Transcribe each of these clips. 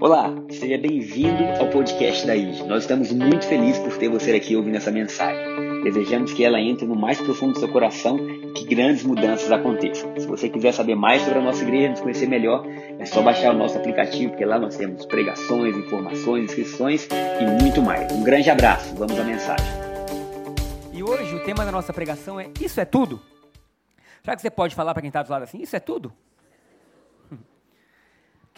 Olá, seja bem-vindo ao podcast da IG. Nós estamos muito felizes por ter você aqui ouvindo essa mensagem. Desejamos que ela entre no mais profundo do seu coração e que grandes mudanças aconteçam. Se você quiser saber mais sobre a nossa igreja, nos conhecer melhor, é só baixar o nosso aplicativo, porque lá nós temos pregações, informações, inscrições e muito mais. Um grande abraço, vamos à mensagem. E hoje o tema da nossa pregação é Isso é tudo? Será que você pode falar para quem está do lado assim? Isso é tudo?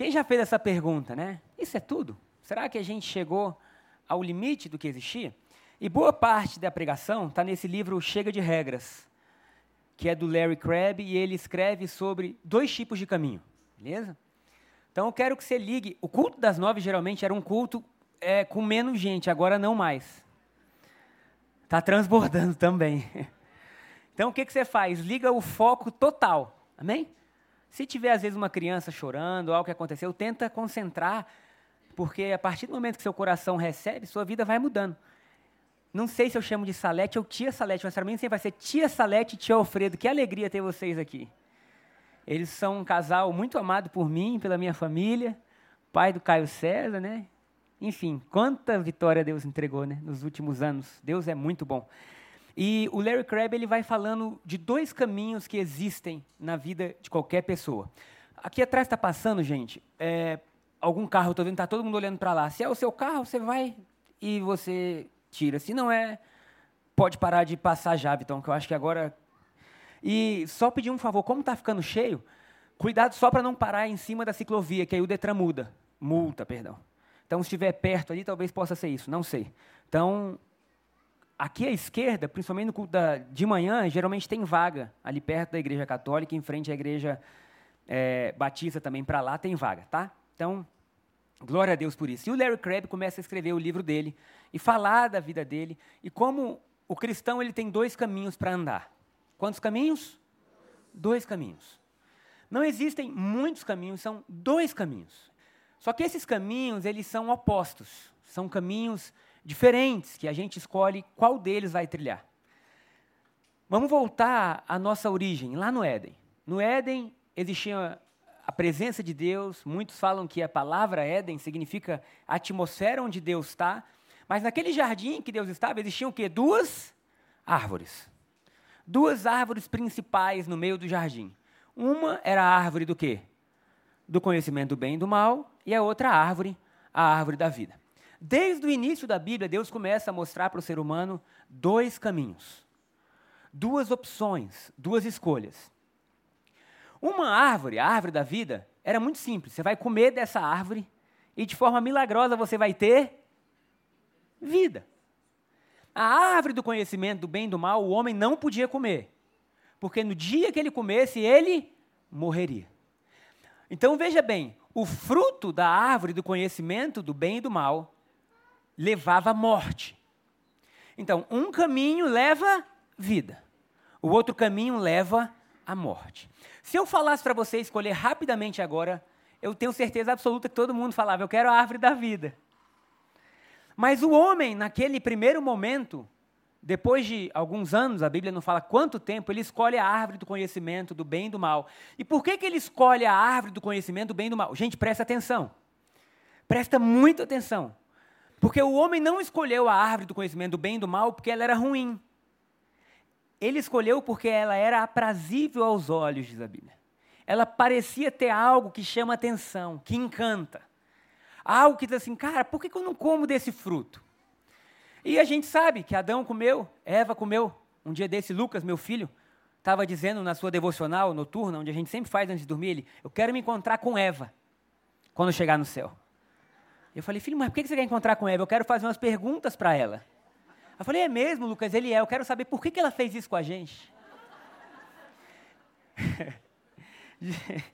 Quem já fez essa pergunta, né? Isso é tudo? Será que a gente chegou ao limite do que existia? E boa parte da pregação está nesse livro Chega de Regras, que é do Larry Crabb, e ele escreve sobre dois tipos de caminho, beleza? Então eu quero que você ligue. O culto das nove geralmente era um culto é, com menos gente, agora não mais. Está transbordando também. Então o que, que você faz? Liga o foco total, amém? Se tiver, às vezes, uma criança chorando, algo que aconteceu, tenta concentrar, porque a partir do momento que seu coração recebe, sua vida vai mudando. Não sei se eu chamo de Salete ou Tia Salete, mas para mim sempre vai ser Tia Salete e Tia Alfredo. Que alegria ter vocês aqui. Eles são um casal muito amado por mim, pela minha família, pai do Caio César, né? Enfim, quanta vitória Deus entregou né, nos últimos anos. Deus é muito bom. E o Larry Crabb ele vai falando de dois caminhos que existem na vida de qualquer pessoa. Aqui atrás está passando, gente, é, algum carro, estou vendo, está todo mundo olhando para lá. Se é o seu carro, você vai e você tira. Se não é, pode parar de passar já, então, que eu acho que agora... E só pedir um favor, como está ficando cheio, cuidado só para não parar em cima da ciclovia, que aí o Detran muda. Multa, perdão. Então, se estiver perto ali, talvez possa ser isso, não sei. Então, Aqui à esquerda, principalmente no culto da, de manhã, geralmente tem vaga ali perto da igreja católica, em frente à igreja é, batista também, para lá tem vaga, tá? Então, glória a Deus por isso. E o Larry Crabb começa a escrever o livro dele e falar da vida dele e como o cristão ele tem dois caminhos para andar. Quantos caminhos? Dois caminhos. Não existem muitos caminhos, são dois caminhos. Só que esses caminhos, eles são opostos. São caminhos diferentes que a gente escolhe qual deles vai trilhar. Vamos voltar à nossa origem, lá no Éden. No Éden existia a presença de Deus, muitos falam que a palavra Éden significa a atmosfera onde Deus está, mas naquele jardim que Deus estava existiam o quê? Duas árvores. Duas árvores principais no meio do jardim. Uma era a árvore do quê? Do conhecimento do bem e do mal, e a outra árvore, a árvore da vida. Desde o início da Bíblia, Deus começa a mostrar para o ser humano dois caminhos, duas opções, duas escolhas. Uma árvore, a árvore da vida, era muito simples. Você vai comer dessa árvore e de forma milagrosa você vai ter vida. A árvore do conhecimento do bem e do mal, o homem não podia comer, porque no dia que ele comesse, ele morreria. Então veja bem, o fruto da árvore do conhecimento do bem e do mal levava à morte. Então, um caminho leva vida, o outro caminho leva à morte. Se eu falasse para você escolher rapidamente agora, eu tenho certeza absoluta que todo mundo falava: eu quero a árvore da vida. Mas o homem, naquele primeiro momento, depois de alguns anos, a Bíblia não fala quanto tempo, ele escolhe a árvore do conhecimento do bem e do mal. E por que, que ele escolhe a árvore do conhecimento do bem e do mal? Gente, presta atenção. Presta muita atenção. Porque o homem não escolheu a árvore do conhecimento do bem e do mal porque ela era ruim. Ele escolheu porque ela era aprazível aos olhos, diz a Bíblia. Ela parecia ter algo que chama atenção, que encanta. Algo que diz assim, cara, por que eu não como desse fruto? E a gente sabe que Adão comeu, Eva comeu. Um dia desse, Lucas, meu filho, estava dizendo na sua devocional noturna, onde a gente sempre faz antes de dormir, ele, eu quero me encontrar com Eva quando chegar no céu. Eu falei, filho, mas por que você quer encontrar com Eva? Eu quero fazer umas perguntas para ela. Eu falei, é mesmo, Lucas? Ele é. Eu quero saber por que, que ela fez isso com a gente.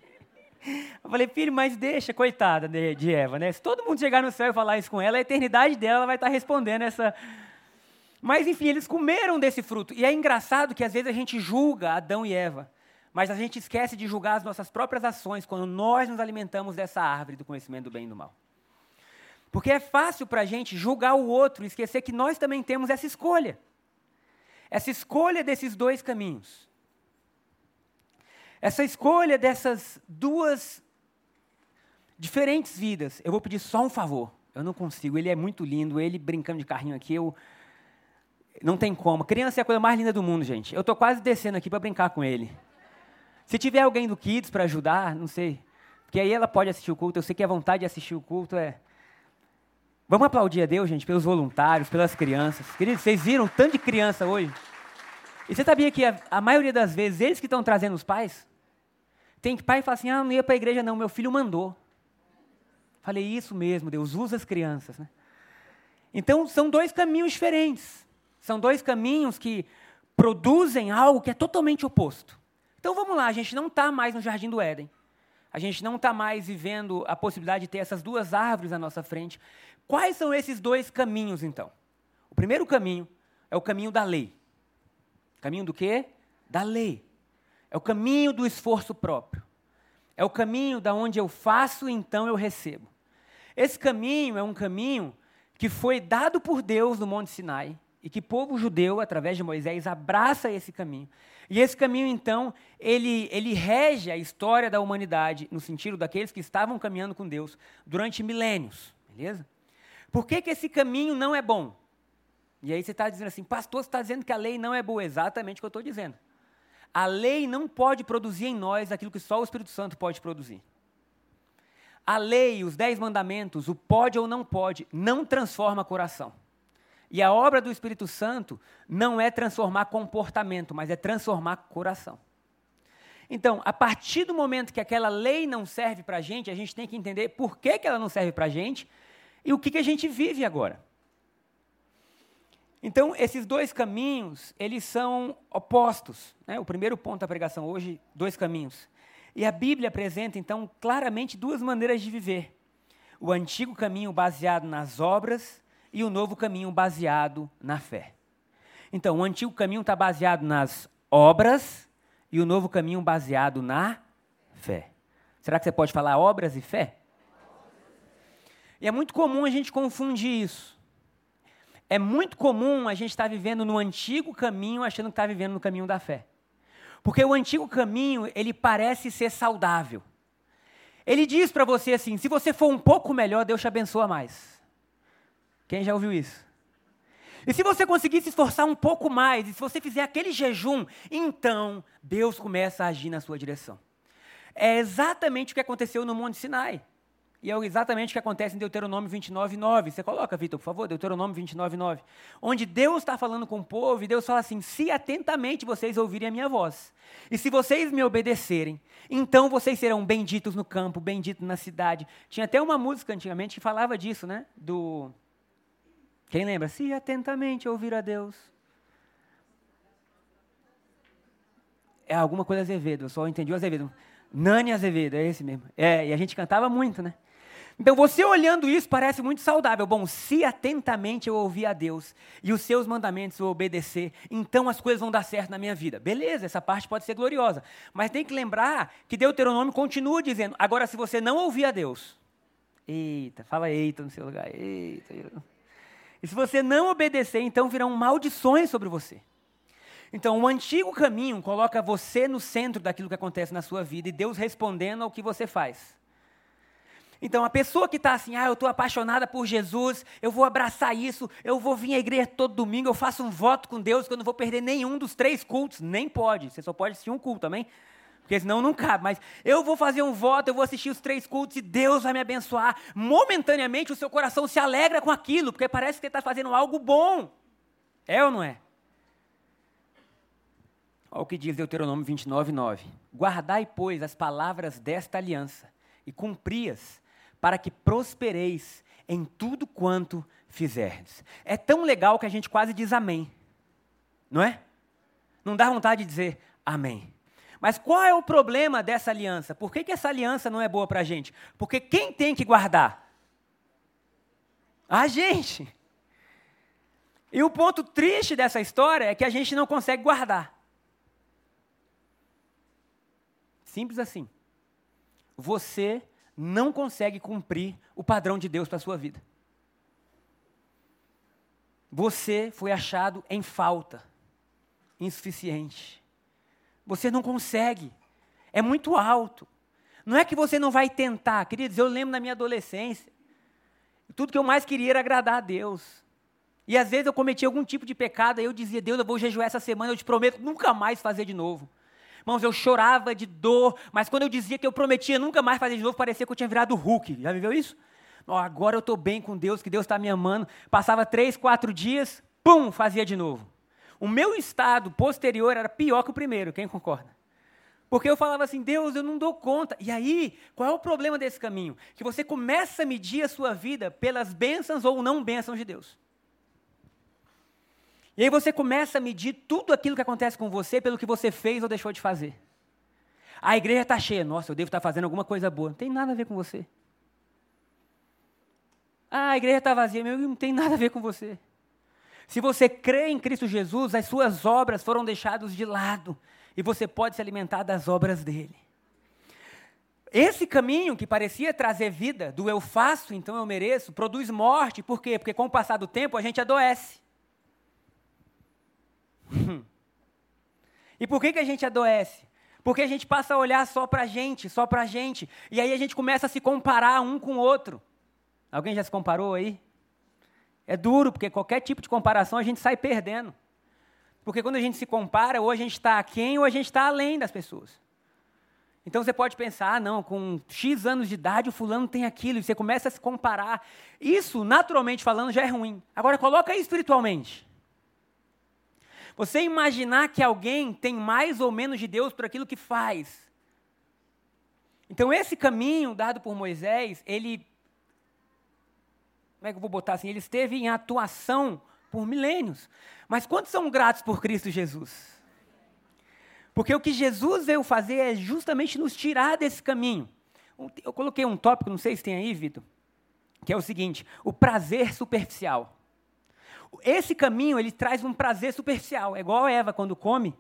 Eu falei, filho, mas deixa, coitada de, de, Eva, né? Se todo mundo chegar no céu e falar isso com ela, a eternidade dela ela vai estar respondendo essa. Mas enfim, eles comeram desse fruto. E é engraçado que às vezes a gente julga Adão e Eva, mas a gente esquece de julgar as nossas próprias ações quando nós nos alimentamos dessa árvore do conhecimento do bem e do mal. Porque é fácil para a gente julgar o outro e esquecer que nós também temos essa escolha. Essa escolha desses dois caminhos. Essa escolha dessas duas diferentes vidas. Eu vou pedir só um favor. Eu não consigo. Ele é muito lindo. Ele brincando de carrinho aqui, eu não tem como. Criança é a coisa mais linda do mundo, gente. Eu estou quase descendo aqui para brincar com ele. Se tiver alguém do Kids para ajudar, não sei. Porque aí ela pode assistir o culto. Eu sei que a vontade de assistir o culto é. Vamos aplaudir a Deus, gente, pelos voluntários, pelas crianças. Queridos, vocês viram tanto de criança hoje? E você sabia que a, a maioria das vezes eles que estão trazendo os pais? Tem pai que fala assim: ah, não ia para a igreja, não, meu filho mandou. Falei, isso mesmo, Deus usa as crianças. Né? Então, são dois caminhos diferentes. São dois caminhos que produzem algo que é totalmente oposto. Então vamos lá, a gente não está mais no jardim do Éden. A gente não está mais vivendo a possibilidade de ter essas duas árvores à nossa frente. Quais são esses dois caminhos, então? O primeiro caminho é o caminho da lei. Caminho do quê? Da lei. É o caminho do esforço próprio. É o caminho da onde eu faço, então eu recebo. Esse caminho é um caminho que foi dado por Deus no Monte Sinai e que povo judeu, através de Moisés, abraça esse caminho. E esse caminho, então, ele, ele rege a história da humanidade, no sentido daqueles que estavam caminhando com Deus durante milênios, beleza? Por que, que esse caminho não é bom? E aí você está dizendo assim, pastor, você está dizendo que a lei não é boa. Exatamente o que eu estou dizendo. A lei não pode produzir em nós aquilo que só o Espírito Santo pode produzir. A lei, os dez mandamentos, o pode ou não pode, não transforma coração. E a obra do Espírito Santo não é transformar comportamento, mas é transformar coração. Então, a partir do momento que aquela lei não serve para a gente, a gente tem que entender por que, que ela não serve para a gente e o que, que a gente vive agora. Então, esses dois caminhos, eles são opostos. Né? O primeiro ponto da pregação hoje, dois caminhos. E a Bíblia apresenta, então, claramente duas maneiras de viver: o antigo caminho baseado nas obras e o novo caminho baseado na fé. Então, o antigo caminho está baseado nas obras e o novo caminho baseado na fé. Será que você pode falar obras e fé? E é muito comum a gente confundir isso. É muito comum a gente estar tá vivendo no antigo caminho achando que está vivendo no caminho da fé. Porque o antigo caminho, ele parece ser saudável. Ele diz para você assim: se você for um pouco melhor, Deus te abençoa mais. Quem já ouviu isso? E se você conseguir se esforçar um pouco mais, e se você fizer aquele jejum, então Deus começa a agir na sua direção. É exatamente o que aconteceu no Monte Sinai. E é exatamente o que acontece em Deuteronômio 29, 9. Você coloca, Vitor, por favor, Deuteronômio 29, 9. Onde Deus está falando com o povo e Deus fala assim: se atentamente vocês ouvirem a minha voz, e se vocês me obedecerem, então vocês serão benditos no campo, benditos na cidade. Tinha até uma música antigamente que falava disso, né? Do. Quem lembra? Se atentamente ouvir a Deus. É alguma coisa Azevedo, eu só entendi o Azevedo. Nani Azevedo, é esse mesmo. É, e a gente cantava muito, né? Então, você olhando isso parece muito saudável. Bom, se atentamente eu ouvir a Deus e os seus mandamentos eu obedecer, então as coisas vão dar certo na minha vida. Beleza, essa parte pode ser gloriosa. Mas tem que lembrar que Deuteronômio continua dizendo: agora, se você não ouvir a Deus, eita, fala eita no seu lugar, eita. E se você não obedecer, então virão maldições sobre você. Então, o antigo caminho coloca você no centro daquilo que acontece na sua vida e Deus respondendo ao que você faz. Então, a pessoa que está assim, ah, eu estou apaixonada por Jesus, eu vou abraçar isso, eu vou vir à igreja todo domingo, eu faço um voto com Deus que eu não vou perder nenhum dos três cultos. Nem pode, você só pode assistir um culto também, porque senão não cabe. Mas eu vou fazer um voto, eu vou assistir os três cultos e Deus vai me abençoar. Momentaneamente o seu coração se alegra com aquilo, porque parece que você está fazendo algo bom. É ou não é? Olha o que diz Deuteronômio 29, 9. Guardai, pois, as palavras desta aliança e cumpri-as para que prospereis em tudo quanto fizerdes. É tão legal que a gente quase diz amém. Não é? Não dá vontade de dizer amém. Mas qual é o problema dessa aliança? Por que, que essa aliança não é boa para a gente? Porque quem tem que guardar? A gente. E o ponto triste dessa história é que a gente não consegue guardar. Simples assim. Você não consegue cumprir o padrão de Deus para a sua vida. Você foi achado em falta, insuficiente. Você não consegue. É muito alto. Não é que você não vai tentar. Queridos, eu lembro na minha adolescência. Tudo que eu mais queria era agradar a Deus. E às vezes eu cometia algum tipo de pecado, aí eu dizia, Deus, eu vou jejuar essa semana, eu te prometo nunca mais fazer de novo. Irmãos, eu chorava de dor, mas quando eu dizia que eu prometia nunca mais fazer de novo, parecia que eu tinha virado Hulk. Já viveu isso? Oh, agora eu estou bem com Deus, que Deus está me amando. Passava três, quatro dias, pum, fazia de novo. O meu estado posterior era pior que o primeiro, quem concorda? Porque eu falava assim, Deus, eu não dou conta. E aí, qual é o problema desse caminho? Que você começa a medir a sua vida pelas bênçãos ou não bênçãos de Deus. E aí você começa a medir tudo aquilo que acontece com você pelo que você fez ou deixou de fazer. A igreja está cheia. Nossa, eu devo estar tá fazendo alguma coisa boa. Não tem nada a ver com você. Ah, a igreja está vazia. Meu, não tem nada a ver com você. Se você crê em Cristo Jesus, as suas obras foram deixadas de lado. E você pode se alimentar das obras dele. Esse caminho que parecia trazer vida, do eu faço, então eu mereço, produz morte. Por quê? Porque com o passar do tempo a gente adoece. E por que, que a gente adoece? Porque a gente passa a olhar só para a gente, só para a gente. E aí a gente começa a se comparar um com o outro. Alguém já se comparou aí? É duro, porque qualquer tipo de comparação a gente sai perdendo. Porque quando a gente se compara, ou a gente está aquém ou a gente está além das pessoas. Então você pode pensar, ah, não, com X anos de idade o fulano tem aquilo, e você começa a se comparar. Isso, naturalmente falando, já é ruim. Agora coloca aí espiritualmente. Você imaginar que alguém tem mais ou menos de Deus por aquilo que faz. Então, esse caminho dado por Moisés, ele. Como é que eu vou botar assim? Ele esteve em atuação por milênios. Mas quantos são gratos por Cristo Jesus? Porque o que Jesus veio fazer é justamente nos tirar desse caminho. Eu coloquei um tópico, não sei se tem aí, Vitor, que é o seguinte: o prazer superficial. Esse caminho, ele traz um prazer superficial. É igual a Eva quando come.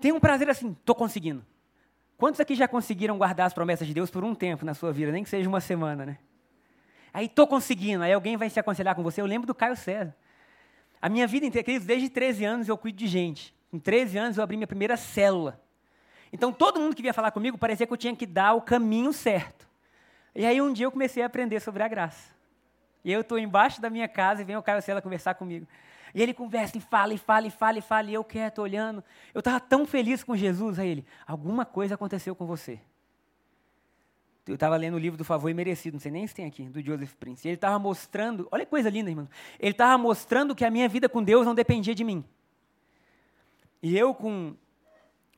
Tem um prazer assim, estou conseguindo. Quantos aqui já conseguiram guardar as promessas de Deus por um tempo na sua vida, nem que seja uma semana, né? Aí estou conseguindo, aí alguém vai se aconselhar com você. Eu lembro do Caio César. A minha vida inteira, desde 13 anos eu cuido de gente. Com 13 anos eu abri minha primeira célula. Então todo mundo que vinha falar comigo parecia que eu tinha que dar o caminho certo. E aí um dia eu comecei a aprender sobre a graça. E eu estou embaixo da minha casa e vem o Caio Sela conversar comigo. E ele conversa e fala, e fala, e fala, e fala, e eu quieto, olhando. Eu estava tão feliz com Jesus, a ele, alguma coisa aconteceu com você. Eu estava lendo o livro do Favor Imerecido, não sei nem se tem aqui, do Joseph Prince. Ele estava mostrando, olha que coisa linda, irmão. Ele estava mostrando que a minha vida com Deus não dependia de mim. E eu, com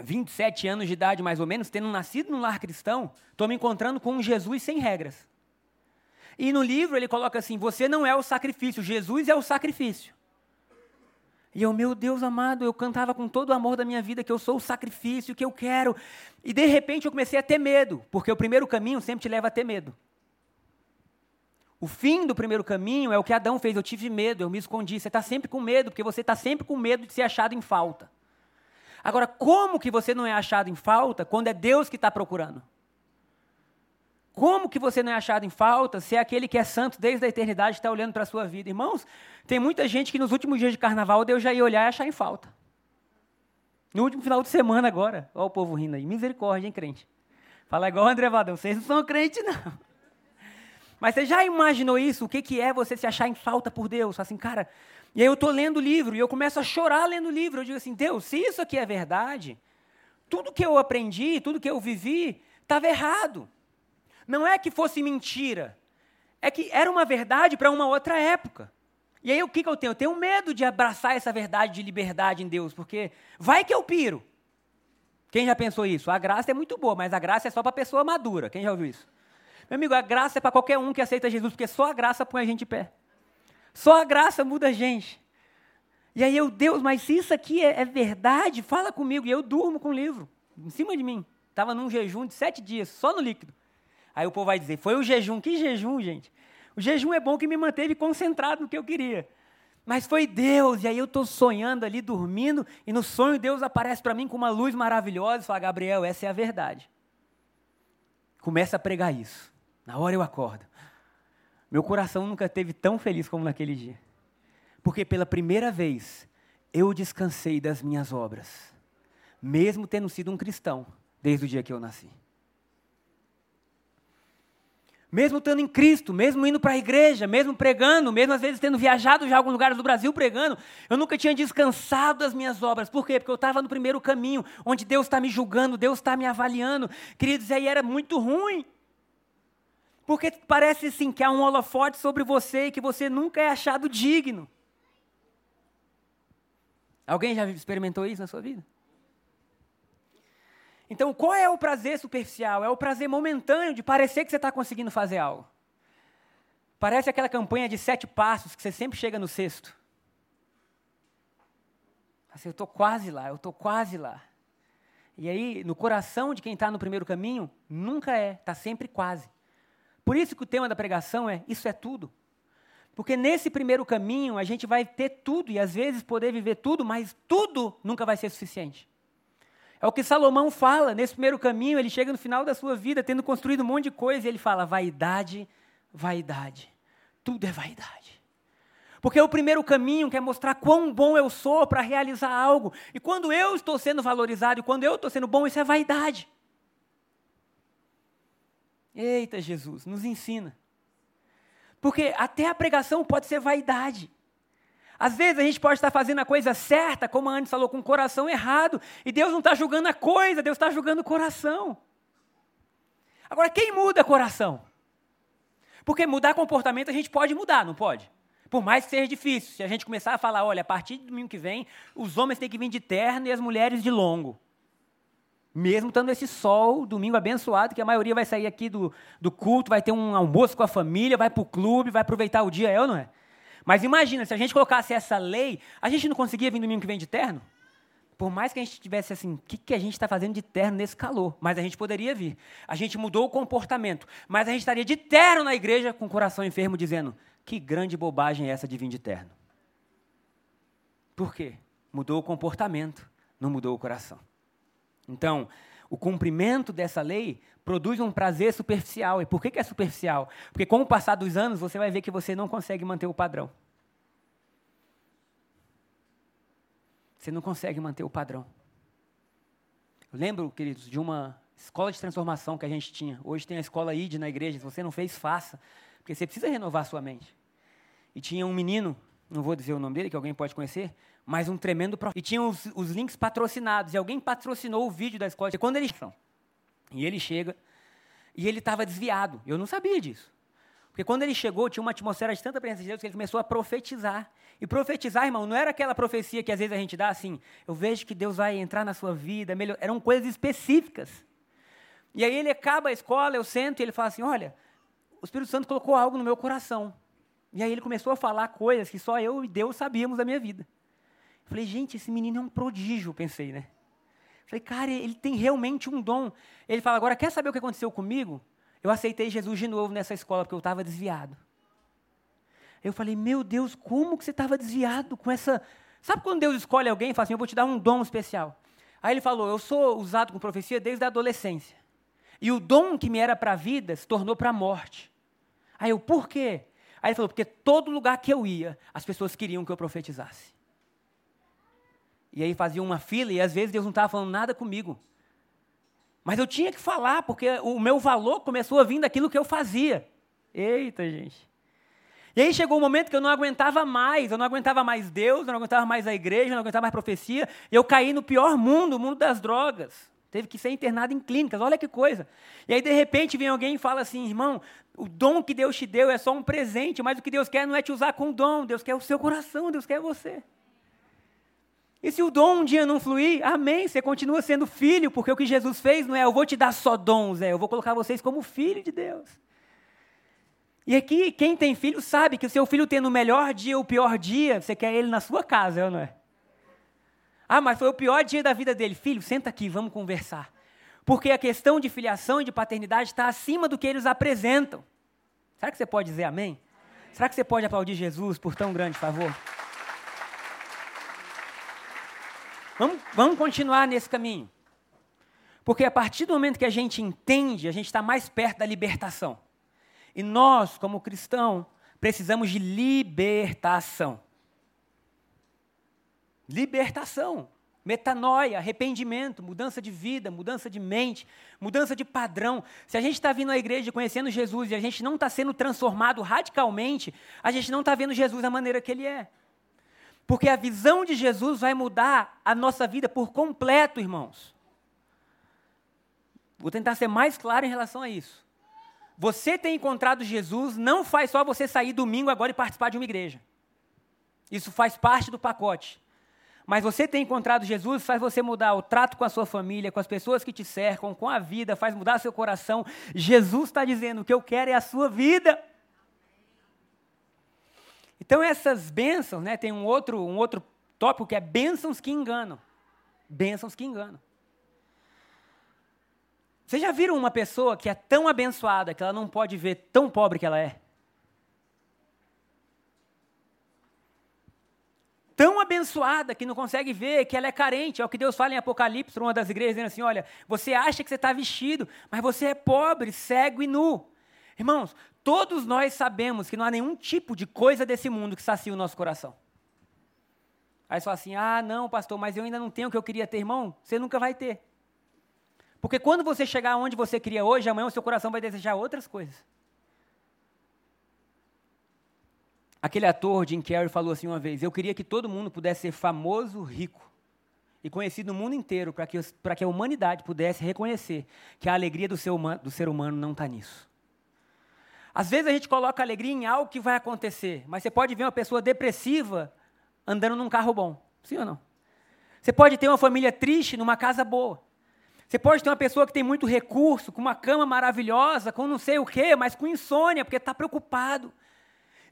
27 anos de idade, mais ou menos, tendo nascido num lar cristão, estou me encontrando com um Jesus sem regras. E no livro ele coloca assim: você não é o sacrifício, Jesus é o sacrifício. E eu, meu Deus amado, eu cantava com todo o amor da minha vida que eu sou o sacrifício, que eu quero. E de repente eu comecei a ter medo, porque o primeiro caminho sempre te leva a ter medo. O fim do primeiro caminho é o que Adão fez. Eu tive medo, eu me escondi. Você está sempre com medo, porque você está sempre com medo de ser achado em falta. Agora, como que você não é achado em falta quando é Deus que está procurando? Como que você não é achado em falta se é aquele que é santo desde a eternidade está olhando para a sua vida? Irmãos, tem muita gente que nos últimos dias de carnaval Deus já ia olhar e achar em falta. No último final de semana agora, olha o povo rindo aí, misericórdia, hein, crente? Fala igual o André Vadão, vocês não são crentes, não. Mas você já imaginou isso? O que, que é você se achar em falta por Deus? Assim, cara, e aí eu estou lendo o livro e eu começo a chorar lendo o livro. Eu digo assim, Deus, se isso aqui é verdade, tudo que eu aprendi, tudo que eu vivi, estava errado. Não é que fosse mentira, é que era uma verdade para uma outra época. E aí o que, que eu tenho? Eu tenho medo de abraçar essa verdade de liberdade em Deus, porque vai que eu piro. Quem já pensou isso? A graça é muito boa, mas a graça é só para pessoa madura. Quem já ouviu isso? Meu amigo, a graça é para qualquer um que aceita Jesus, porque só a graça põe a gente em pé. Só a graça muda a gente. E aí eu, Deus, mas se isso aqui é, é verdade, fala comigo. E eu durmo com o livro, em cima de mim. Estava num jejum de sete dias, só no líquido. Aí o povo vai dizer: foi o jejum. Que jejum, gente? O jejum é bom que me manteve concentrado no que eu queria. Mas foi Deus, e aí eu estou sonhando ali, dormindo, e no sonho Deus aparece para mim com uma luz maravilhosa e fala: Gabriel, essa é a verdade. Começa a pregar isso. Na hora eu acordo. Meu coração nunca teve tão feliz como naquele dia. Porque pela primeira vez eu descansei das minhas obras, mesmo tendo sido um cristão desde o dia que eu nasci. Mesmo estando em Cristo, mesmo indo para a igreja, mesmo pregando, mesmo às vezes tendo viajado já a alguns lugares do Brasil pregando, eu nunca tinha descansado das minhas obras. Por quê? Porque eu estava no primeiro caminho, onde Deus está me julgando, Deus está me avaliando. Queridos, aí era muito ruim. Porque parece assim que há um holofote sobre você e que você nunca é achado digno. Alguém já experimentou isso na sua vida? Então, qual é o prazer superficial? É o prazer momentâneo de parecer que você está conseguindo fazer algo. Parece aquela campanha de sete passos que você sempre chega no sexto. Assim, eu estou quase lá, eu estou quase lá. E aí, no coração de quem está no primeiro caminho, nunca é, está sempre quase. Por isso que o tema da pregação é: Isso é tudo. Porque nesse primeiro caminho a gente vai ter tudo e às vezes poder viver tudo, mas tudo nunca vai ser suficiente. É o que Salomão fala. Nesse primeiro caminho, ele chega no final da sua vida, tendo construído um monte de coisa, e ele fala: vaidade, vaidade. Tudo é vaidade. Porque o primeiro caminho quer mostrar quão bom eu sou para realizar algo. E quando eu estou sendo valorizado, e quando eu estou sendo bom, isso é vaidade. Eita, Jesus, nos ensina. Porque até a pregação pode ser vaidade. Às vezes a gente pode estar fazendo a coisa certa, como a Anne falou, com o coração errado, e Deus não está julgando a coisa, Deus está julgando o coração. Agora, quem muda coração? Porque mudar comportamento a gente pode mudar, não pode? Por mais que seja difícil. Se a gente começar a falar, olha, a partir do domingo que vem, os homens têm que vir de terno e as mulheres de longo. Mesmo estando esse sol, domingo abençoado, que a maioria vai sair aqui do, do culto, vai ter um almoço com a família, vai para o clube, vai aproveitar o dia, é ou não é? Mas imagina, se a gente colocasse essa lei, a gente não conseguia vir domingo que vem de terno? Por mais que a gente tivesse assim, o que, que a gente está fazendo de terno nesse calor? Mas a gente poderia vir. A gente mudou o comportamento. Mas a gente estaria de terno na igreja com o coração enfermo, dizendo: que grande bobagem é essa de vir de terno? Por quê? Mudou o comportamento, não mudou o coração. Então, o cumprimento dessa lei produz um prazer superficial. E por que, que é superficial? Porque com o passar dos anos, você vai ver que você não consegue manter o padrão. Você não consegue manter o padrão. Eu lembro, queridos, de uma escola de transformação que a gente tinha. Hoje tem a escola ID na igreja. Se você não fez, faça. Porque você precisa renovar sua mente. E tinha um menino, não vou dizer o nome dele, que alguém pode conhecer, mas um tremendo profeta. E tinha os, os, links patrocinados. E alguém patrocinou o vídeo da escola. E quando eles e ele chega e ele estava desviado. Eu não sabia disso. Porque quando ele chegou, tinha uma atmosfera de tanta presença de Deus que ele começou a profetizar. E profetizar, irmão, não era aquela profecia que às vezes a gente dá assim, eu vejo que Deus vai entrar na sua vida, melhor. eram coisas específicas. E aí ele acaba a escola, eu sento e ele fala assim: Olha, o Espírito Santo colocou algo no meu coração. E aí ele começou a falar coisas que só eu e Deus sabíamos da minha vida. Falei, gente, esse menino é um prodígio, pensei, né? Falei, cara, ele tem realmente um dom. Ele fala, agora quer saber o que aconteceu comigo? Eu aceitei Jesus de novo nessa escola porque eu estava desviado. Eu falei, meu Deus, como que você estava desviado com essa. Sabe quando Deus escolhe alguém e fala assim, eu vou te dar um dom especial? Aí ele falou, eu sou usado com profecia desde a adolescência. E o dom que me era para a vida se tornou para a morte. Aí eu, por quê? Aí ele falou, porque todo lugar que eu ia, as pessoas queriam que eu profetizasse. E aí fazia uma fila e às vezes Deus não estava falando nada comigo. Mas eu tinha que falar, porque o meu valor começou a vir daquilo que eu fazia. Eita, gente. E aí chegou um momento que eu não aguentava mais, eu não aguentava mais Deus, eu não aguentava mais a igreja, eu não aguentava mais profecia, e eu caí no pior mundo, o mundo das drogas. Teve que ser internado em clínicas, olha que coisa. E aí, de repente, vem alguém e fala assim: irmão, o dom que Deus te deu é só um presente, mas o que Deus quer não é te usar com dom, Deus quer o seu coração, Deus quer você. E se o dom um dia não fluir, amém, você continua sendo filho, porque o que Jesus fez não é eu vou te dar só dons, é eu vou colocar vocês como filho de Deus. E aqui, quem tem filho sabe que o seu filho tendo o melhor dia ou o pior dia, você quer ele na sua casa, é não é? Ah, mas foi o pior dia da vida dele. Filho, senta aqui, vamos conversar. Porque a questão de filiação e de paternidade está acima do que eles apresentam. Será que você pode dizer amém? amém? Será que você pode aplaudir Jesus por tão grande favor? Vamos, vamos continuar nesse caminho. Porque a partir do momento que a gente entende, a gente está mais perto da libertação. E nós, como cristão, precisamos de libertação. Libertação. Metanoia, arrependimento, mudança de vida, mudança de mente, mudança de padrão. Se a gente está vindo à igreja conhecendo Jesus e a gente não está sendo transformado radicalmente, a gente não está vendo Jesus da maneira que ele é. Porque a visão de Jesus vai mudar a nossa vida por completo, irmãos. Vou tentar ser mais claro em relação a isso. Você ter encontrado Jesus não faz só você sair domingo agora e participar de uma igreja. Isso faz parte do pacote. Mas você ter encontrado Jesus faz você mudar o trato com a sua família, com as pessoas que te cercam, com a vida, faz mudar seu coração. Jesus está dizendo: o que eu quero é a sua vida. Então essas bênçãos, né, tem um outro, um outro tópico que é bênçãos que enganam. Bênçãos que enganam. Vocês já viram uma pessoa que é tão abençoada que ela não pode ver tão pobre que ela é? Tão abençoada que não consegue ver que ela é carente. É o que Deus fala em Apocalipse, uma das igrejas, dizendo assim: olha, você acha que você está vestido, mas você é pobre, cego e nu. Irmãos, todos nós sabemos que não há nenhum tipo de coisa desse mundo que sacia o nosso coração. Aí fala assim: ah, não, pastor, mas eu ainda não tenho o que eu queria ter, irmão. Você nunca vai ter. Porque quando você chegar onde você queria hoje, amanhã o seu coração vai desejar outras coisas. Aquele ator, Jim Carrey, falou assim uma vez: Eu queria que todo mundo pudesse ser famoso, rico e conhecido no mundo inteiro, para que, que a humanidade pudesse reconhecer que a alegria do humano, do ser humano não está nisso. Às vezes a gente coloca alegria em algo que vai acontecer, mas você pode ver uma pessoa depressiva andando num carro bom. Sim ou não? Você pode ter uma família triste numa casa boa. Você pode ter uma pessoa que tem muito recurso, com uma cama maravilhosa, com não sei o quê, mas com insônia, porque está preocupado.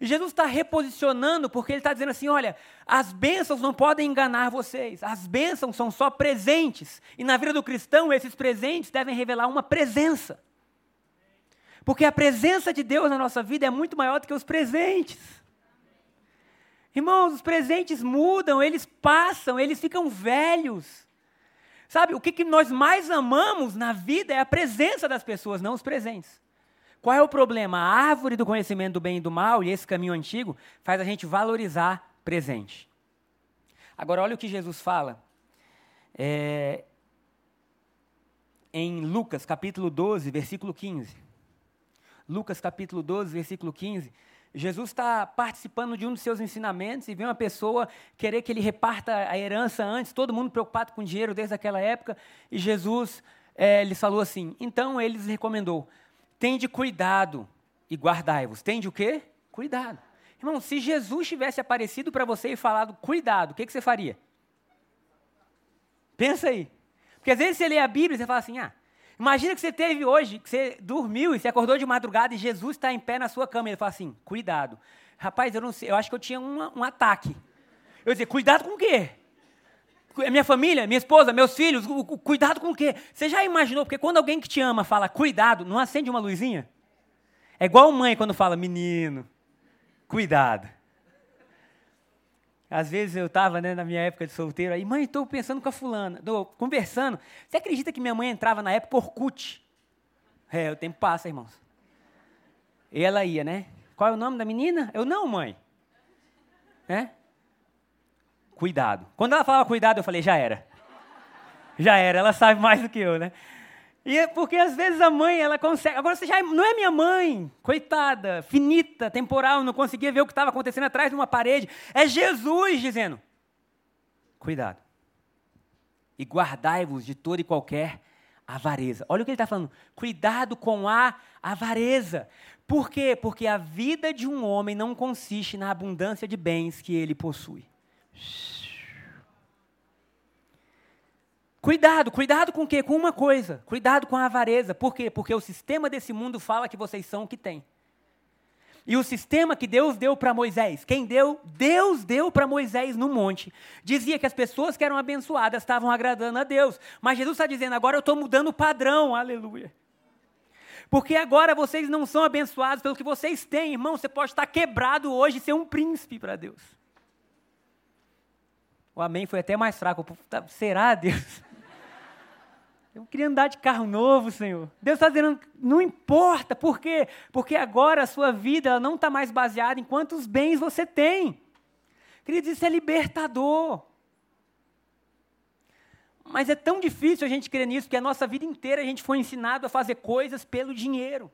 E Jesus está reposicionando, porque ele está dizendo assim: olha, as bênçãos não podem enganar vocês, as bênçãos são só presentes. E na vida do cristão, esses presentes devem revelar uma presença. Porque a presença de Deus na nossa vida é muito maior do que os presentes. Irmãos, os presentes mudam, eles passam, eles ficam velhos. Sabe, o que, que nós mais amamos na vida é a presença das pessoas, não os presentes. Qual é o problema? A árvore do conhecimento do bem e do mal, e esse caminho antigo, faz a gente valorizar presente. Agora, olha o que Jesus fala. É, em Lucas, capítulo 12, versículo 15. Lucas, capítulo 12, versículo 15. Jesus está participando de um dos seus ensinamentos e vê uma pessoa querer que ele reparta a herança antes, todo mundo preocupado com dinheiro desde aquela época, e Jesus é, lhes falou assim: então ele lhes recomendou: tende cuidado e guardai-vos. Tende o quê? Cuidado. Irmão, se Jesus tivesse aparecido para você e falado cuidado, o que, que você faria? Pensa aí. Porque às vezes você lê a Bíblia e você fala assim: ah, Imagina que você teve hoje, que você dormiu e você acordou de madrugada e Jesus está em pé na sua cama. Ele fala assim: cuidado. Rapaz, eu não sei, eu acho que eu tinha uma, um ataque. Eu dizia, cuidado com o quê? Minha família, minha esposa, meus filhos, o, o, cuidado com o quê? Você já imaginou? Porque quando alguém que te ama fala cuidado, não acende uma luzinha? É igual mãe quando fala, menino, cuidado. Às vezes eu estava né, na minha época de solteiro, aí, mãe, estou pensando com a fulana, tô conversando. Você acredita que minha mãe entrava na época Orkut? É, o tempo passa, irmãos. E ela ia, né? Qual é o nome da menina? Eu, não, mãe. É? Cuidado. Quando ela falava cuidado, eu falei, já era. Já era, ela sabe mais do que eu, né? E é porque às vezes a mãe, ela consegue. Agora você já não é minha mãe, coitada, finita, temporal, não conseguia ver o que estava acontecendo atrás de uma parede. É Jesus dizendo: cuidado. E guardai-vos de toda e qualquer avareza. Olha o que ele está falando. Cuidado com a avareza. Por quê? Porque a vida de um homem não consiste na abundância de bens que ele possui. Cuidado, cuidado com o quê? Com uma coisa. Cuidado com a avareza. Por quê? Porque o sistema desse mundo fala que vocês são o que têm. E o sistema que Deus deu para Moisés, quem deu? Deus deu para Moisés no monte. Dizia que as pessoas que eram abençoadas estavam agradando a Deus. Mas Jesus está dizendo, agora eu estou mudando o padrão, aleluia. Porque agora vocês não são abençoados pelo que vocês têm, irmão. Você pode estar quebrado hoje e ser um príncipe para Deus. O amém foi até mais fraco. Será, Deus? Eu queria andar de carro novo, Senhor. Deus está dizendo, não importa. Por quê? Porque agora a sua vida não está mais baseada em quantos bens você tem. Queridos, isso é libertador. Mas é tão difícil a gente crer nisso que a nossa vida inteira a gente foi ensinado a fazer coisas pelo dinheiro.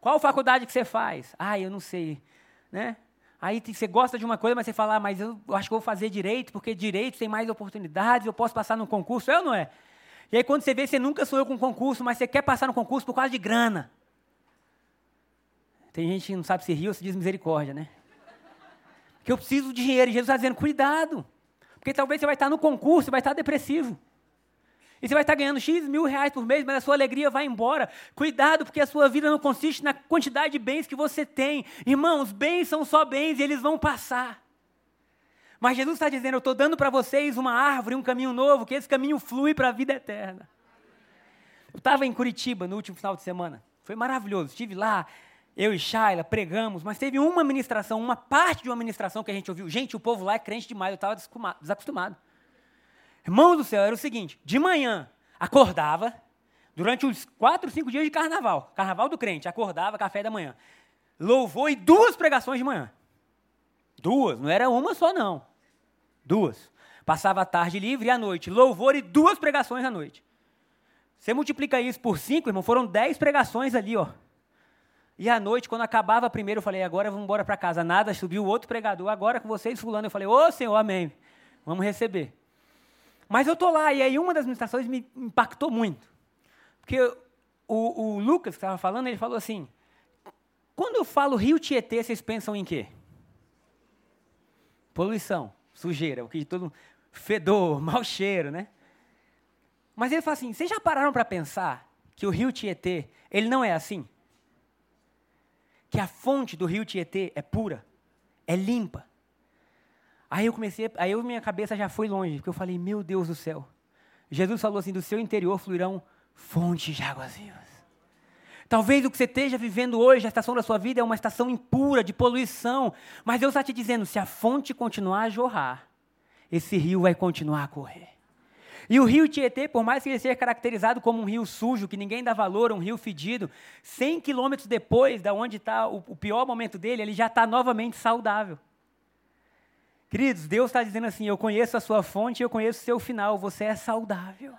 Qual faculdade que você faz? Ah, eu não sei, né? Aí você gosta de uma coisa, mas você fala, ah, mas eu acho que vou fazer direito, porque direito tem mais oportunidades, eu posso passar no concurso, é ou não é? E aí quando você vê, você nunca sonhou com concurso, mas você quer passar no concurso por causa de grana. Tem gente que não sabe se ri ou se diz misericórdia, né? Que eu preciso de dinheiro, e Jesus está dizendo, cuidado. Porque talvez você vai estar no concurso, vai estar depressivo. E você vai estar ganhando X mil reais por mês, mas a sua alegria vai embora. Cuidado, porque a sua vida não consiste na quantidade de bens que você tem. Irmãos, bens são só bens e eles vão passar. Mas Jesus está dizendo: Eu estou dando para vocês uma árvore, um caminho novo, que esse caminho flui para a vida eterna. Eu estava em Curitiba no último final de semana. Foi maravilhoso. Estive lá, eu e Shaila pregamos, mas teve uma ministração, uma parte de uma ministração que a gente ouviu. Gente, o povo lá é crente demais, eu estava desacostumado. Irmão do céu, era o seguinte: de manhã, acordava, durante os quatro, cinco dias de carnaval, carnaval do crente, acordava, café da manhã. Louvor e duas pregações de manhã. Duas, não era uma só, não. Duas. Passava a tarde livre e à noite. Louvor e duas pregações à noite. Você multiplica isso por cinco, irmão, foram dez pregações ali, ó. E à noite, quando acabava a primeira, eu falei, agora vamos embora para casa. Nada, subiu outro pregador, agora com vocês, fulano. Eu falei, ô Senhor, amém. Vamos receber. Mas eu estou lá, e aí uma das ministrações me impactou muito. Porque o, o Lucas, que estava falando, ele falou assim: quando eu falo Rio Tietê, vocês pensam em quê? Poluição, sujeira, o que de todo fedor, mau cheiro, né? Mas ele fala assim: vocês já pararam para pensar que o Rio Tietê, ele não é assim? Que a fonte do Rio Tietê é pura, é limpa, Aí eu comecei, aí eu, minha cabeça já foi longe, porque eu falei, meu Deus do céu. Jesus falou assim: do seu interior fluirão fontes de águas vivas. Talvez o que você esteja vivendo hoje, a estação da sua vida, é uma estação impura, de poluição. Mas Deus está te dizendo: se a fonte continuar a jorrar, esse rio vai continuar a correr. E o rio Tietê, por mais que ele seja caracterizado como um rio sujo, que ninguém dá valor, um rio fedido, 100 quilômetros depois da de onde está o, o pior momento dele, ele já está novamente saudável. Queridos, Deus está dizendo assim: eu conheço a sua fonte, eu conheço o seu final, você é saudável.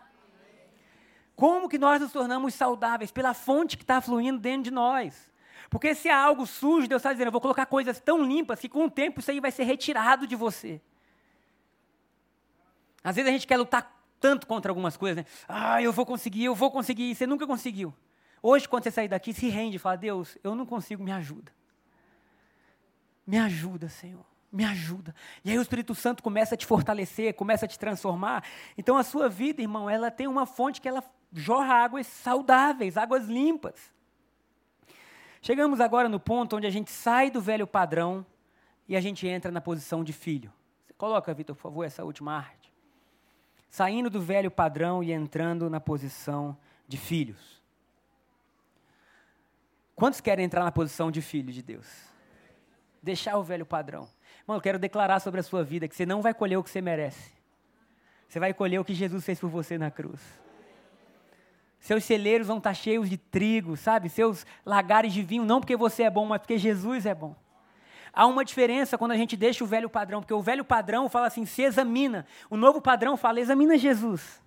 Como que nós nos tornamos saudáveis? Pela fonte que está fluindo dentro de nós. Porque se há algo sujo, Deus está dizendo, eu vou colocar coisas tão limpas que com o tempo isso aí vai ser retirado de você. Às vezes a gente quer lutar tanto contra algumas coisas, né? Ah, eu vou conseguir, eu vou conseguir, e você nunca conseguiu. Hoje, quando você sair daqui, se rende e fala, Deus, eu não consigo, me ajuda. Me ajuda, Senhor me ajuda. E aí o Espírito Santo começa a te fortalecer, começa a te transformar. Então a sua vida, irmão, ela tem uma fonte que ela jorra águas saudáveis, águas limpas. Chegamos agora no ponto onde a gente sai do velho padrão e a gente entra na posição de filho. Você coloca, Vitor, por favor, essa última arte. Saindo do velho padrão e entrando na posição de filhos. Quantos querem entrar na posição de filho de Deus? Deixar o velho padrão. Mano, eu quero declarar sobre a sua vida que você não vai colher o que você merece. Você vai colher o que Jesus fez por você na cruz. Seus celeiros vão estar cheios de trigo, sabe? Seus lagares de vinho, não porque você é bom, mas porque Jesus é bom. Há uma diferença quando a gente deixa o velho padrão, porque o velho padrão fala assim, se examina. O novo padrão fala, examina Jesus.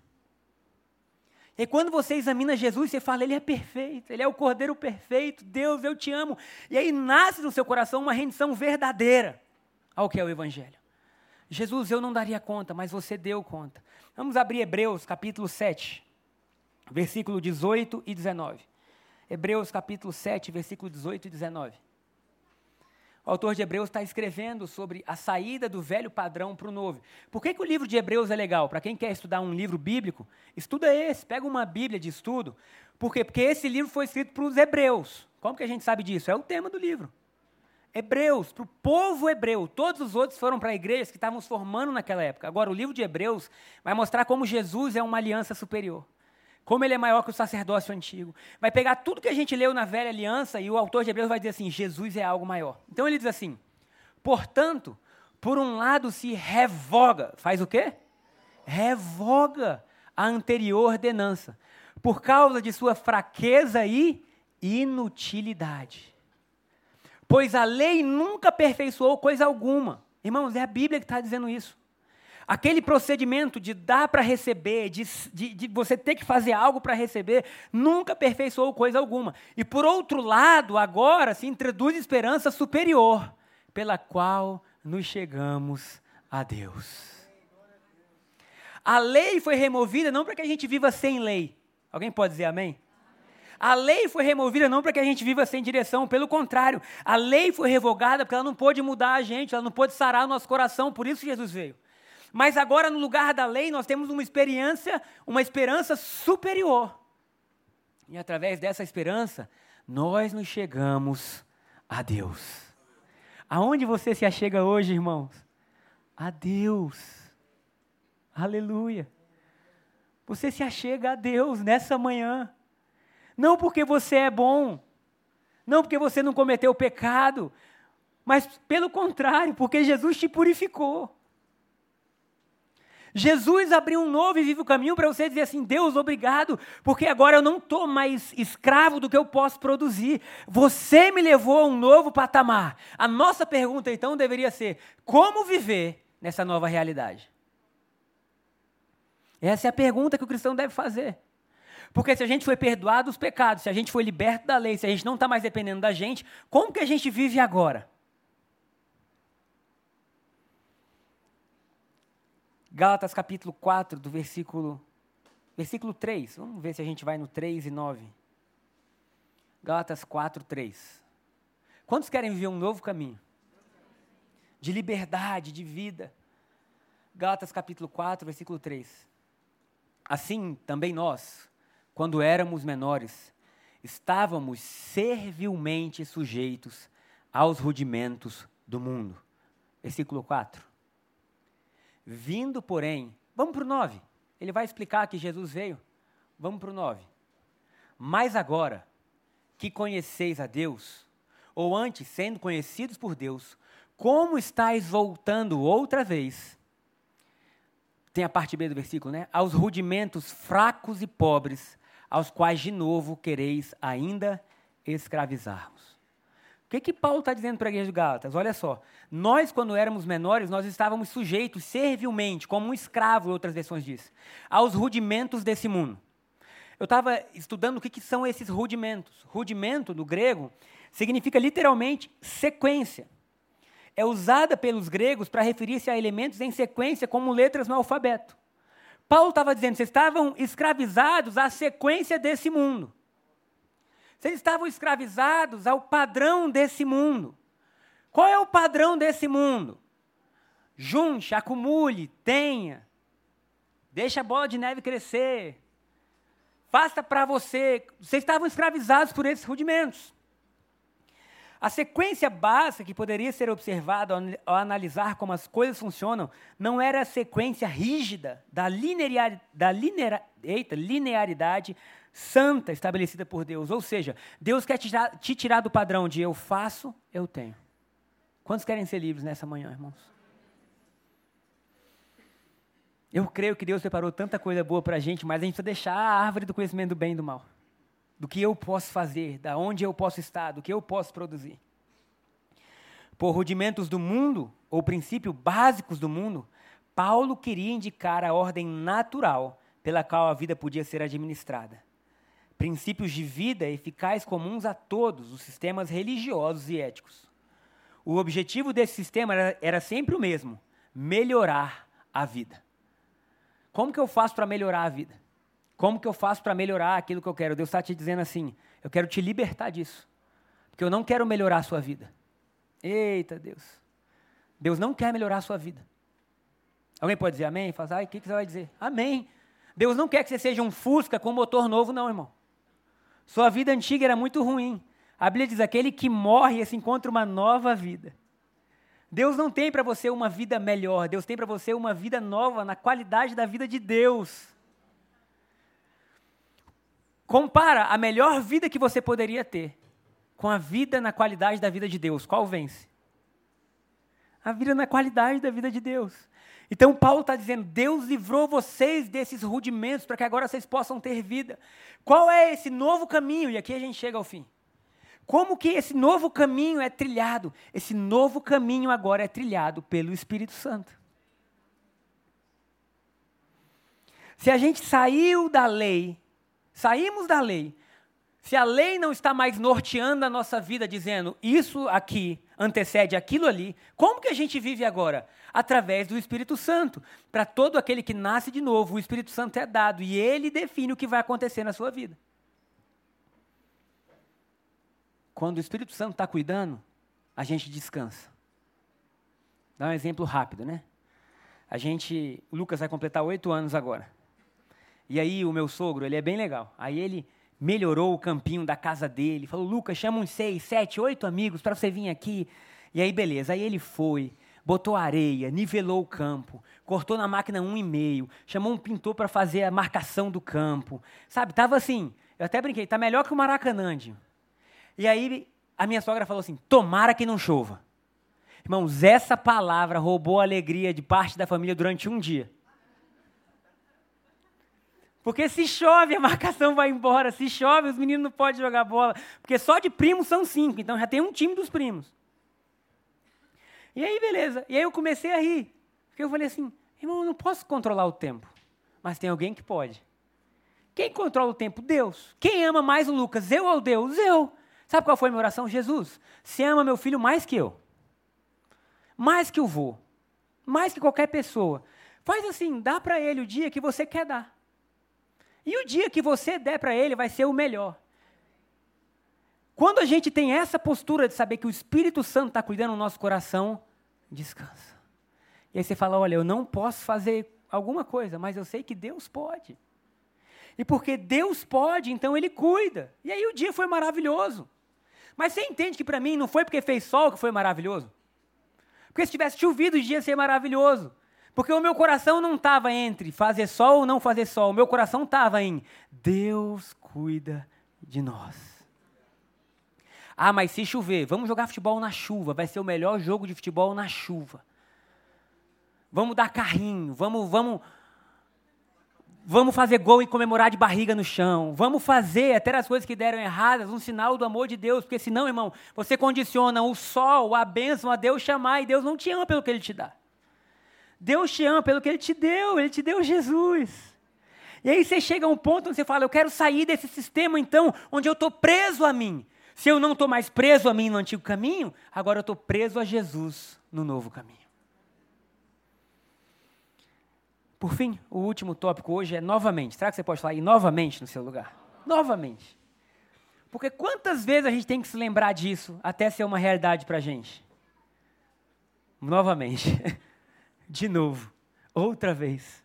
E quando você examina Jesus, você fala, Ele é perfeito, Ele é o Cordeiro perfeito, Deus, eu te amo. E aí nasce no seu coração uma rendição verdadeira ao que é o Evangelho. Jesus, eu não daria conta, mas você deu conta. Vamos abrir Hebreus capítulo 7, versículo 18 e 19. Hebreus capítulo 7, versículo 18 e 19. O autor de Hebreus está escrevendo sobre a saída do velho padrão para o novo. Por que, que o livro de Hebreus é legal? Para quem quer estudar um livro bíblico, estuda esse, pega uma Bíblia de estudo. Por quê? Porque esse livro foi escrito para os hebreus. Como que a gente sabe disso? É o tema do livro hebreus, para o povo hebreu. Todos os outros foram para igrejas que estavam se formando naquela época. Agora, o livro de Hebreus vai mostrar como Jesus é uma aliança superior. Como ele é maior que o sacerdócio antigo. Vai pegar tudo que a gente leu na velha aliança e o autor de Hebreus vai dizer assim: Jesus é algo maior. Então ele diz assim: portanto, por um lado se revoga. Faz o quê? Revoga a anterior ordenança, por causa de sua fraqueza e inutilidade pois a lei nunca aperfeiçoou coisa alguma. Irmãos, é a Bíblia que está dizendo isso. Aquele procedimento de dar para receber, de, de, de, você ter que fazer algo para receber, nunca aperfeiçoou coisa alguma. E por outro lado, agora se introduz esperança superior, pela qual nos chegamos a Deus. A lei foi removida não para que a gente viva sem lei. Alguém pode dizer amém? A lei foi removida não para que a gente viva sem direção, pelo contrário, a lei foi revogada porque ela não pôde mudar a gente, ela não pôde sarar o nosso coração, por isso Jesus veio. Mas agora, no lugar da lei, nós temos uma experiência, uma esperança superior. E através dessa esperança, nós nos chegamos a Deus. Aonde você se achega hoje, irmãos? A Deus. Aleluia. Você se achega a Deus nessa manhã. Não porque você é bom, não porque você não cometeu pecado, mas pelo contrário, porque Jesus te purificou. Jesus abriu um novo e vivo caminho para você dizer assim: Deus, obrigado, porque agora eu não estou mais escravo do que eu posso produzir. Você me levou a um novo patamar. A nossa pergunta então deveria ser: como viver nessa nova realidade? Essa é a pergunta que o cristão deve fazer. Porque se a gente foi perdoado dos pecados, se a gente foi liberto da lei, se a gente não está mais dependendo da gente, como que a gente vive agora? Gálatas capítulo 4, do versículo, versículo 3. Vamos ver se a gente vai no 3 e 9. Gálatas 4, 3. Quantos querem viver um novo caminho? De liberdade, de vida. Gálatas capítulo 4, versículo 3. Assim também nós, quando éramos menores, estávamos servilmente sujeitos aos rudimentos do mundo. Versículo 4. Vindo, porém, vamos para o 9. Ele vai explicar que Jesus veio. Vamos para o 9. Mas agora que conheceis a Deus, ou antes, sendo conhecidos por Deus, como estáis voltando outra vez? Tem a parte B do versículo, né? Aos rudimentos fracos e pobres, aos quais de novo quereis ainda escravizar-vos. O que, que Paulo está dizendo para a igreja de Gálatas? Olha só, nós, quando éramos menores, nós estávamos sujeitos servilmente, como um escravo, outras versões diz, aos rudimentos desse mundo. Eu estava estudando o que, que são esses rudimentos. Rudimento, no grego, significa literalmente sequência. É usada pelos gregos para referir-se a elementos em sequência, como letras no alfabeto. Paulo estava dizendo, vocês estavam escravizados à sequência desse mundo. Vocês estavam escravizados ao padrão desse mundo. Qual é o padrão desse mundo? Junte, acumule, tenha. Deixa a bola de neve crescer. Faça para você. Vocês estavam escravizados por esses rudimentos. A sequência básica que poderia ser observada ao, analisar como as coisas funcionam não era a sequência rígida da, linear, da linear, eita, linearidade santa estabelecida por Deus. Ou seja, Deus quer te, te tirar do padrão de eu faço, eu tenho. Quantos querem ser livres nessa manhã, irmãos? Eu creio que Deus preparou tanta coisa boa para a gente, mas a gente precisa deixar a árvore do conhecimento do bem e do mal. Do que eu posso fazer, da onde eu posso estar, do que eu posso produzir. Por rudimentos do mundo, ou princípios básicos do mundo, Paulo queria indicar a ordem natural pela qual a vida podia ser administrada princípios de vida eficazes comuns a todos os sistemas religiosos e éticos. O objetivo desse sistema era, era sempre o mesmo: melhorar a vida. Como que eu faço para melhorar a vida? Como que eu faço para melhorar aquilo que eu quero? Deus está te dizendo assim: eu quero te libertar disso. Porque eu não quero melhorar a sua vida. Eita Deus. Deus não quer melhorar a sua vida. Alguém pode dizer amém? Fala, ai, o que, que você vai dizer? Amém. Deus não quer que você seja um Fusca com motor novo, não, irmão. Sua vida antiga era muito ruim. A Bíblia diz: aquele que morre se encontra uma nova vida. Deus não tem para você uma vida melhor, Deus tem para você uma vida nova na qualidade da vida de Deus. Compara a melhor vida que você poderia ter com a vida na qualidade da vida de Deus. Qual vence? A vida na qualidade da vida de Deus. Então Paulo está dizendo: Deus livrou vocês desses rudimentos para que agora vocês possam ter vida. Qual é esse novo caminho? E aqui a gente chega ao fim. Como que esse novo caminho é trilhado? Esse novo caminho agora é trilhado pelo Espírito Santo. Se a gente saiu da lei, saímos da lei, se a lei não está mais norteando a nossa vida, dizendo isso aqui antecede aquilo ali, como que a gente vive agora? Através do Espírito Santo. Para todo aquele que nasce de novo, o Espírito Santo é dado e ele define o que vai acontecer na sua vida. Quando o Espírito Santo está cuidando, a gente descansa. Dá um exemplo rápido, né? A gente, o Lucas vai completar oito anos agora. E aí o meu sogro, ele é bem legal. Aí ele melhorou o campinho da casa dele. Falou, Lucas, chama uns seis, sete, oito amigos para você vir aqui. E aí, beleza. Aí ele foi, botou areia, nivelou o campo, cortou na máquina um e meio, chamou um pintor para fazer a marcação do campo. Sabe, tava assim, eu até brinquei, tá melhor que o Maracanã. E aí a minha sogra falou assim: tomara que não chova. Irmãos, essa palavra roubou a alegria de parte da família durante um dia. Porque se chove, a marcação vai embora. Se chove, os meninos não podem jogar bola. Porque só de primos são cinco, então já tem um time dos primos. E aí, beleza. E aí eu comecei a rir. Porque eu falei assim, irmão, eu não posso controlar o tempo. Mas tem alguém que pode. Quem controla o tempo? Deus. Quem ama mais o Lucas? Eu ou Deus? Eu. Sabe qual foi a minha oração? Jesus, você ama meu filho mais que eu. Mais que o vô. Mais que qualquer pessoa. Faz assim, dá para ele o dia que você quer dar. E o dia que você der para ele vai ser o melhor. Quando a gente tem essa postura de saber que o Espírito Santo está cuidando do nosso coração, descansa. E aí você fala: olha, eu não posso fazer alguma coisa, mas eu sei que Deus pode. E porque Deus pode, então Ele cuida. E aí o dia foi maravilhoso. Mas você entende que para mim não foi porque fez sol que foi maravilhoso? Porque se tivesse chovido, o dia ia ser maravilhoso. Porque o meu coração não estava entre fazer sol ou não fazer sol. O meu coração estava em Deus cuida de nós. Ah, mas se chover, vamos jogar futebol na chuva. Vai ser o melhor jogo de futebol na chuva. Vamos dar carrinho, vamos, vamos, vamos fazer gol e comemorar de barriga no chão. Vamos fazer até as coisas que deram erradas, um sinal do amor de Deus, porque senão, irmão, você condiciona o sol, a bênção a Deus chamar e Deus não te ama pelo que ele te dá. Deus te ama pelo que Ele te deu, Ele te deu Jesus. E aí você chega a um ponto onde você fala, eu quero sair desse sistema então, onde eu estou preso a mim. Se eu não estou mais preso a mim no antigo caminho, agora eu estou preso a Jesus no novo caminho. Por fim, o último tópico hoje é novamente. Será que você pode falar aí novamente no seu lugar? Novamente. Porque quantas vezes a gente tem que se lembrar disso até ser uma realidade para a gente? Novamente. de novo, outra vez.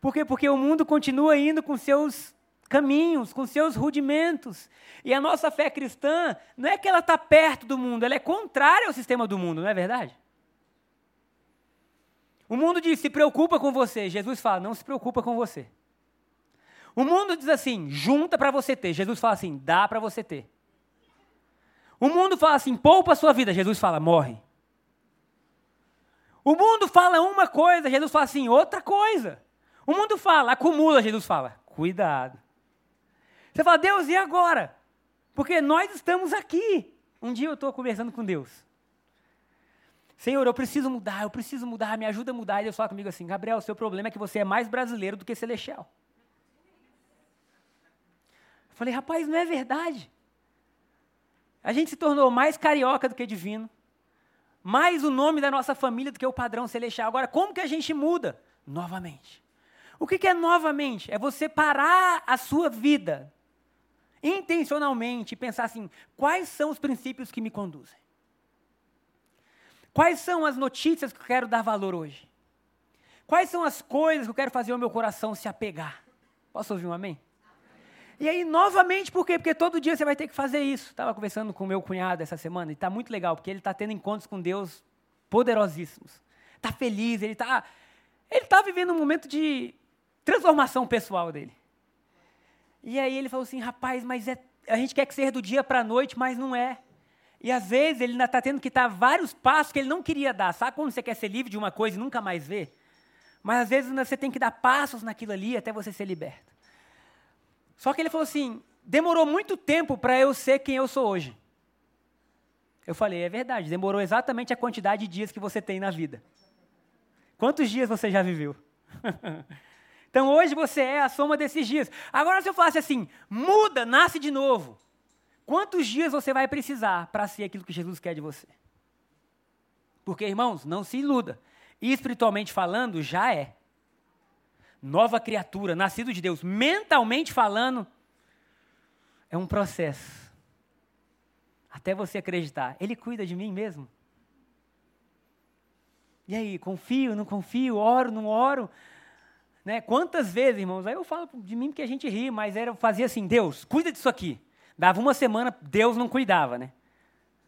Por quê? Porque o mundo continua indo com seus caminhos, com seus rudimentos. E a nossa fé cristã não é que ela está perto do mundo, ela é contrária ao sistema do mundo, não é verdade? O mundo diz, se preocupa com você. Jesus fala, não se preocupa com você. O mundo diz assim, junta para você ter. Jesus fala assim, dá para você ter. O mundo fala assim, poupa a sua vida. Jesus fala, morre. O mundo fala uma coisa, Jesus fala assim, outra coisa. O mundo fala, acumula, Jesus fala, cuidado. Você fala, Deus, e agora? Porque nós estamos aqui. Um dia eu estou conversando com Deus. Senhor, eu preciso mudar, eu preciso mudar, me ajuda a mudar. E Deus fala comigo assim, Gabriel, o seu problema é que você é mais brasileiro do que celestial. Eu falei, rapaz, não é verdade. A gente se tornou mais carioca do que divino mais o nome da nossa família do que o padrão celestial. Agora, como que a gente muda? Novamente. O que, que é novamente? É você parar a sua vida intencionalmente e pensar assim: quais são os princípios que me conduzem? Quais são as notícias que eu quero dar valor hoje? Quais são as coisas que eu quero fazer o meu coração se apegar? Posso ouvir um amém? E aí, novamente, por quê? Porque todo dia você vai ter que fazer isso. Estava conversando com meu cunhado essa semana, e está muito legal, porque ele está tendo encontros com Deus poderosíssimos. Está feliz, ele está ele tá vivendo um momento de transformação pessoal dele. E aí ele falou assim, rapaz, mas é, a gente quer que seja do dia para a noite, mas não é. E às vezes ele ainda está tendo que dar vários passos que ele não queria dar. Sabe quando você quer ser livre de uma coisa e nunca mais ver? Mas às vezes você tem que dar passos naquilo ali até você ser liberto. Só que ele falou assim: demorou muito tempo para eu ser quem eu sou hoje. Eu falei: é verdade, demorou exatamente a quantidade de dias que você tem na vida. Quantos dias você já viveu? Então hoje você é a soma desses dias. Agora, se eu falasse assim, muda, nasce de novo. Quantos dias você vai precisar para ser aquilo que Jesus quer de você? Porque, irmãos, não se iluda. Espiritualmente falando, já é. Nova criatura, nascido de Deus. Mentalmente falando, é um processo. Até você acreditar. Ele cuida de mim mesmo. E aí, confio, não confio, oro, não oro? Né? Quantas vezes, irmãos? Aí eu falo de mim porque a gente ri, mas era fazia assim: Deus, cuida disso aqui. Dava uma semana, Deus não cuidava, né?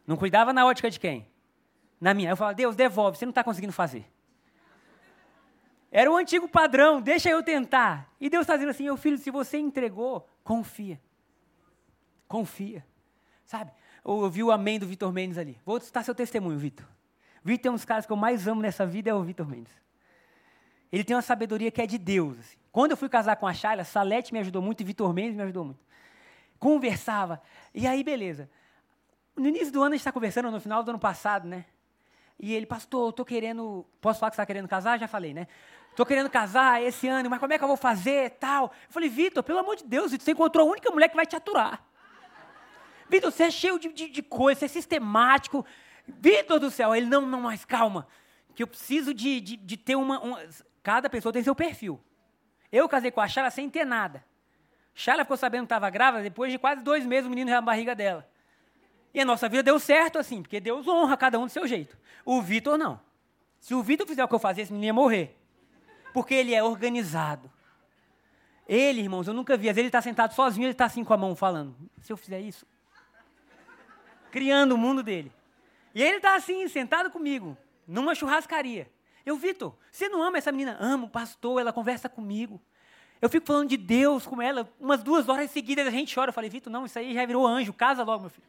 Não cuidava na ótica de quem? Na minha. Eu falava: Deus, devolve, você não está conseguindo fazer. Era o antigo padrão, deixa eu tentar. E Deus está dizendo assim: meu filho, se você entregou, confia. Confia. Sabe? Eu vi o amém do Vitor Mendes ali. Vou citar seu testemunho, Vitor. Vitor é um dos caras que eu mais amo nessa vida, é o Vitor Mendes. Ele tem uma sabedoria que é de Deus. Assim. Quando eu fui casar com a Shayla, Salete me ajudou muito e Vitor Mendes me ajudou muito. Conversava. E aí, beleza. No início do ano, a gente está conversando, no final do ano passado, né? E ele, pastor, eu tô querendo. Posso falar que você está querendo casar? Já falei, né? Estou querendo casar esse ano, mas como é que eu vou fazer tal? Eu falei, Vitor, pelo amor de Deus, você encontrou a única mulher que vai te aturar. Vitor, você é cheio de, de, de coisa, você é sistemático. Vitor do céu, ele, não, não, mas calma. Que eu preciso de, de, de ter uma, uma, Cada pessoa tem seu perfil. Eu casei com a Chala sem ter nada. Chala ficou sabendo que estava grávida depois de quase dois meses o menino na barriga dela. E a nossa vida deu certo assim, porque Deus honra cada um do seu jeito. O Vitor não. Se o Vitor fizer o que eu fazia, esse menino ia morrer. Porque ele é organizado. Ele, irmãos, eu nunca vi. Às vezes ele está sentado sozinho, ele está assim com a mão falando. Se eu fizer isso. Criando o mundo dele. E ele está assim, sentado comigo, numa churrascaria. Eu, Vitor, você não ama essa menina? Amo, pastor, ela conversa comigo. Eu fico falando de Deus com ela, umas duas horas seguidas a gente chora. Eu falei, Vitor, não, isso aí já virou anjo, casa logo, meu filho.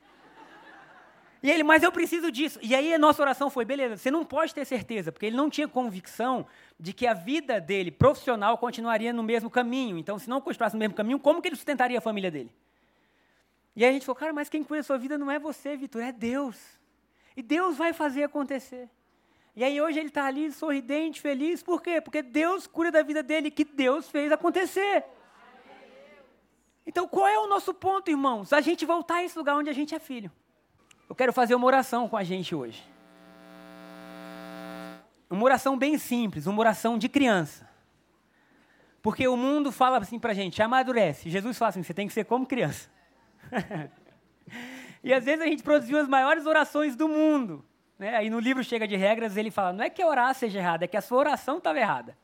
E ele, mas eu preciso disso. E aí a nossa oração foi, beleza, você não pode ter certeza, porque ele não tinha convicção de que a vida dele, profissional, continuaria no mesmo caminho. Então, se não continuasse no mesmo caminho, como que ele sustentaria a família dele? E aí a gente falou, cara, mas quem cuida da sua vida não é você, Vitor, é Deus. E Deus vai fazer acontecer. E aí hoje ele está ali sorridente, feliz, por quê? Porque Deus cura da vida dele, que Deus fez acontecer. Então qual é o nosso ponto, irmãos? A gente voltar a esse lugar onde a gente é filho. Eu quero fazer uma oração com a gente hoje. Uma oração bem simples, uma oração de criança. Porque o mundo fala assim para a gente, amadurece. Jesus fala assim, você tem que ser como criança. e às vezes a gente produziu as maiores orações do mundo. Né? Aí no livro Chega de Regras, ele fala: não é que orar seja errado, é que a sua oração estava errada.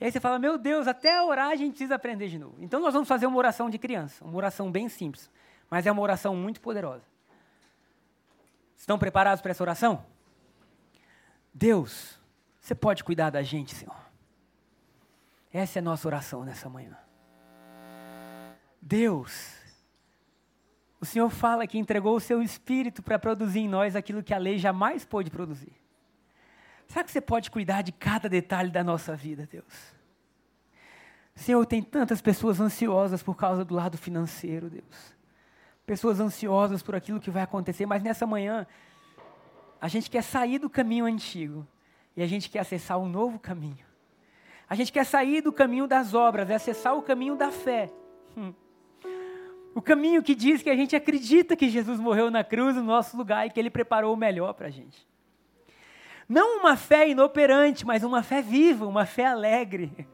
E aí você fala: meu Deus, até orar a gente precisa aprender de novo. Então nós vamos fazer uma oração de criança, uma oração bem simples, mas é uma oração muito poderosa. Estão preparados para essa oração? Deus, você pode cuidar da gente, Senhor. Essa é a nossa oração nessa manhã. Deus, o Senhor fala que entregou o seu espírito para produzir em nós aquilo que a lei jamais pôde produzir. Será que você pode cuidar de cada detalhe da nossa vida, Deus? Senhor, tem tantas pessoas ansiosas por causa do lado financeiro, Deus. Pessoas ansiosas por aquilo que vai acontecer, mas nessa manhã, a gente quer sair do caminho antigo e a gente quer acessar um novo caminho. A gente quer sair do caminho das obras e acessar o caminho da fé. Hum. O caminho que diz que a gente acredita que Jesus morreu na cruz no nosso lugar e que Ele preparou o melhor para a gente. Não uma fé inoperante, mas uma fé viva, uma fé alegre.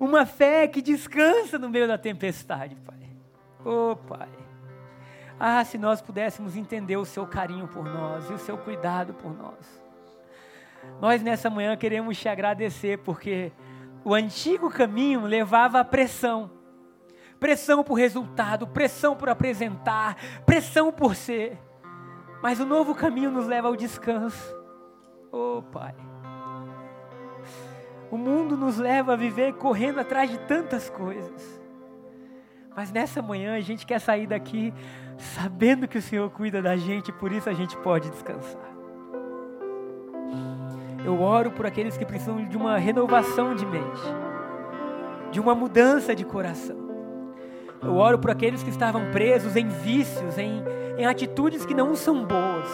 Uma fé que descansa no meio da tempestade, Pai. Oh, Pai. Ah, se nós pudéssemos entender o seu carinho por nós e o seu cuidado por nós. Nós nessa manhã queremos te agradecer porque o antigo caminho levava à pressão pressão por resultado, pressão por apresentar, pressão por ser. Mas o novo caminho nos leva ao descanso. Oh, Pai. O mundo nos leva a viver correndo atrás de tantas coisas. Mas nessa manhã a gente quer sair daqui sabendo que o Senhor cuida da gente, por isso a gente pode descansar. Eu oro por aqueles que precisam de uma renovação de mente, de uma mudança de coração. Eu oro por aqueles que estavam presos em vícios, em, em atitudes que não são boas.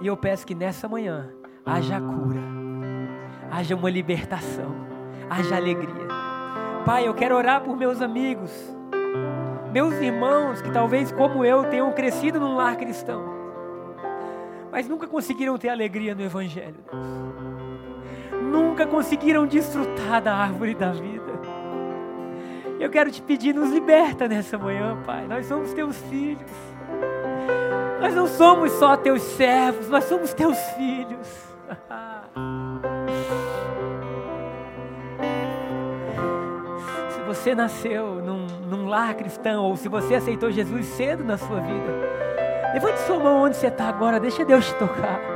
E eu peço que nessa manhã haja cura, haja uma libertação, haja alegria. Pai, eu quero orar por meus amigos, meus irmãos que talvez como eu tenham crescido num lar cristão, mas nunca conseguiram ter alegria no Evangelho, Deus. Nunca conseguiram desfrutar da árvore da vida. Eu quero te pedir, nos liberta nessa manhã, Pai. Nós somos teus filhos. Nós não somos só teus servos, nós somos teus filhos. se você nasceu num, num lar cristão, ou se você aceitou Jesus cedo na sua vida, levante sua mão onde você está agora, deixa Deus te tocar.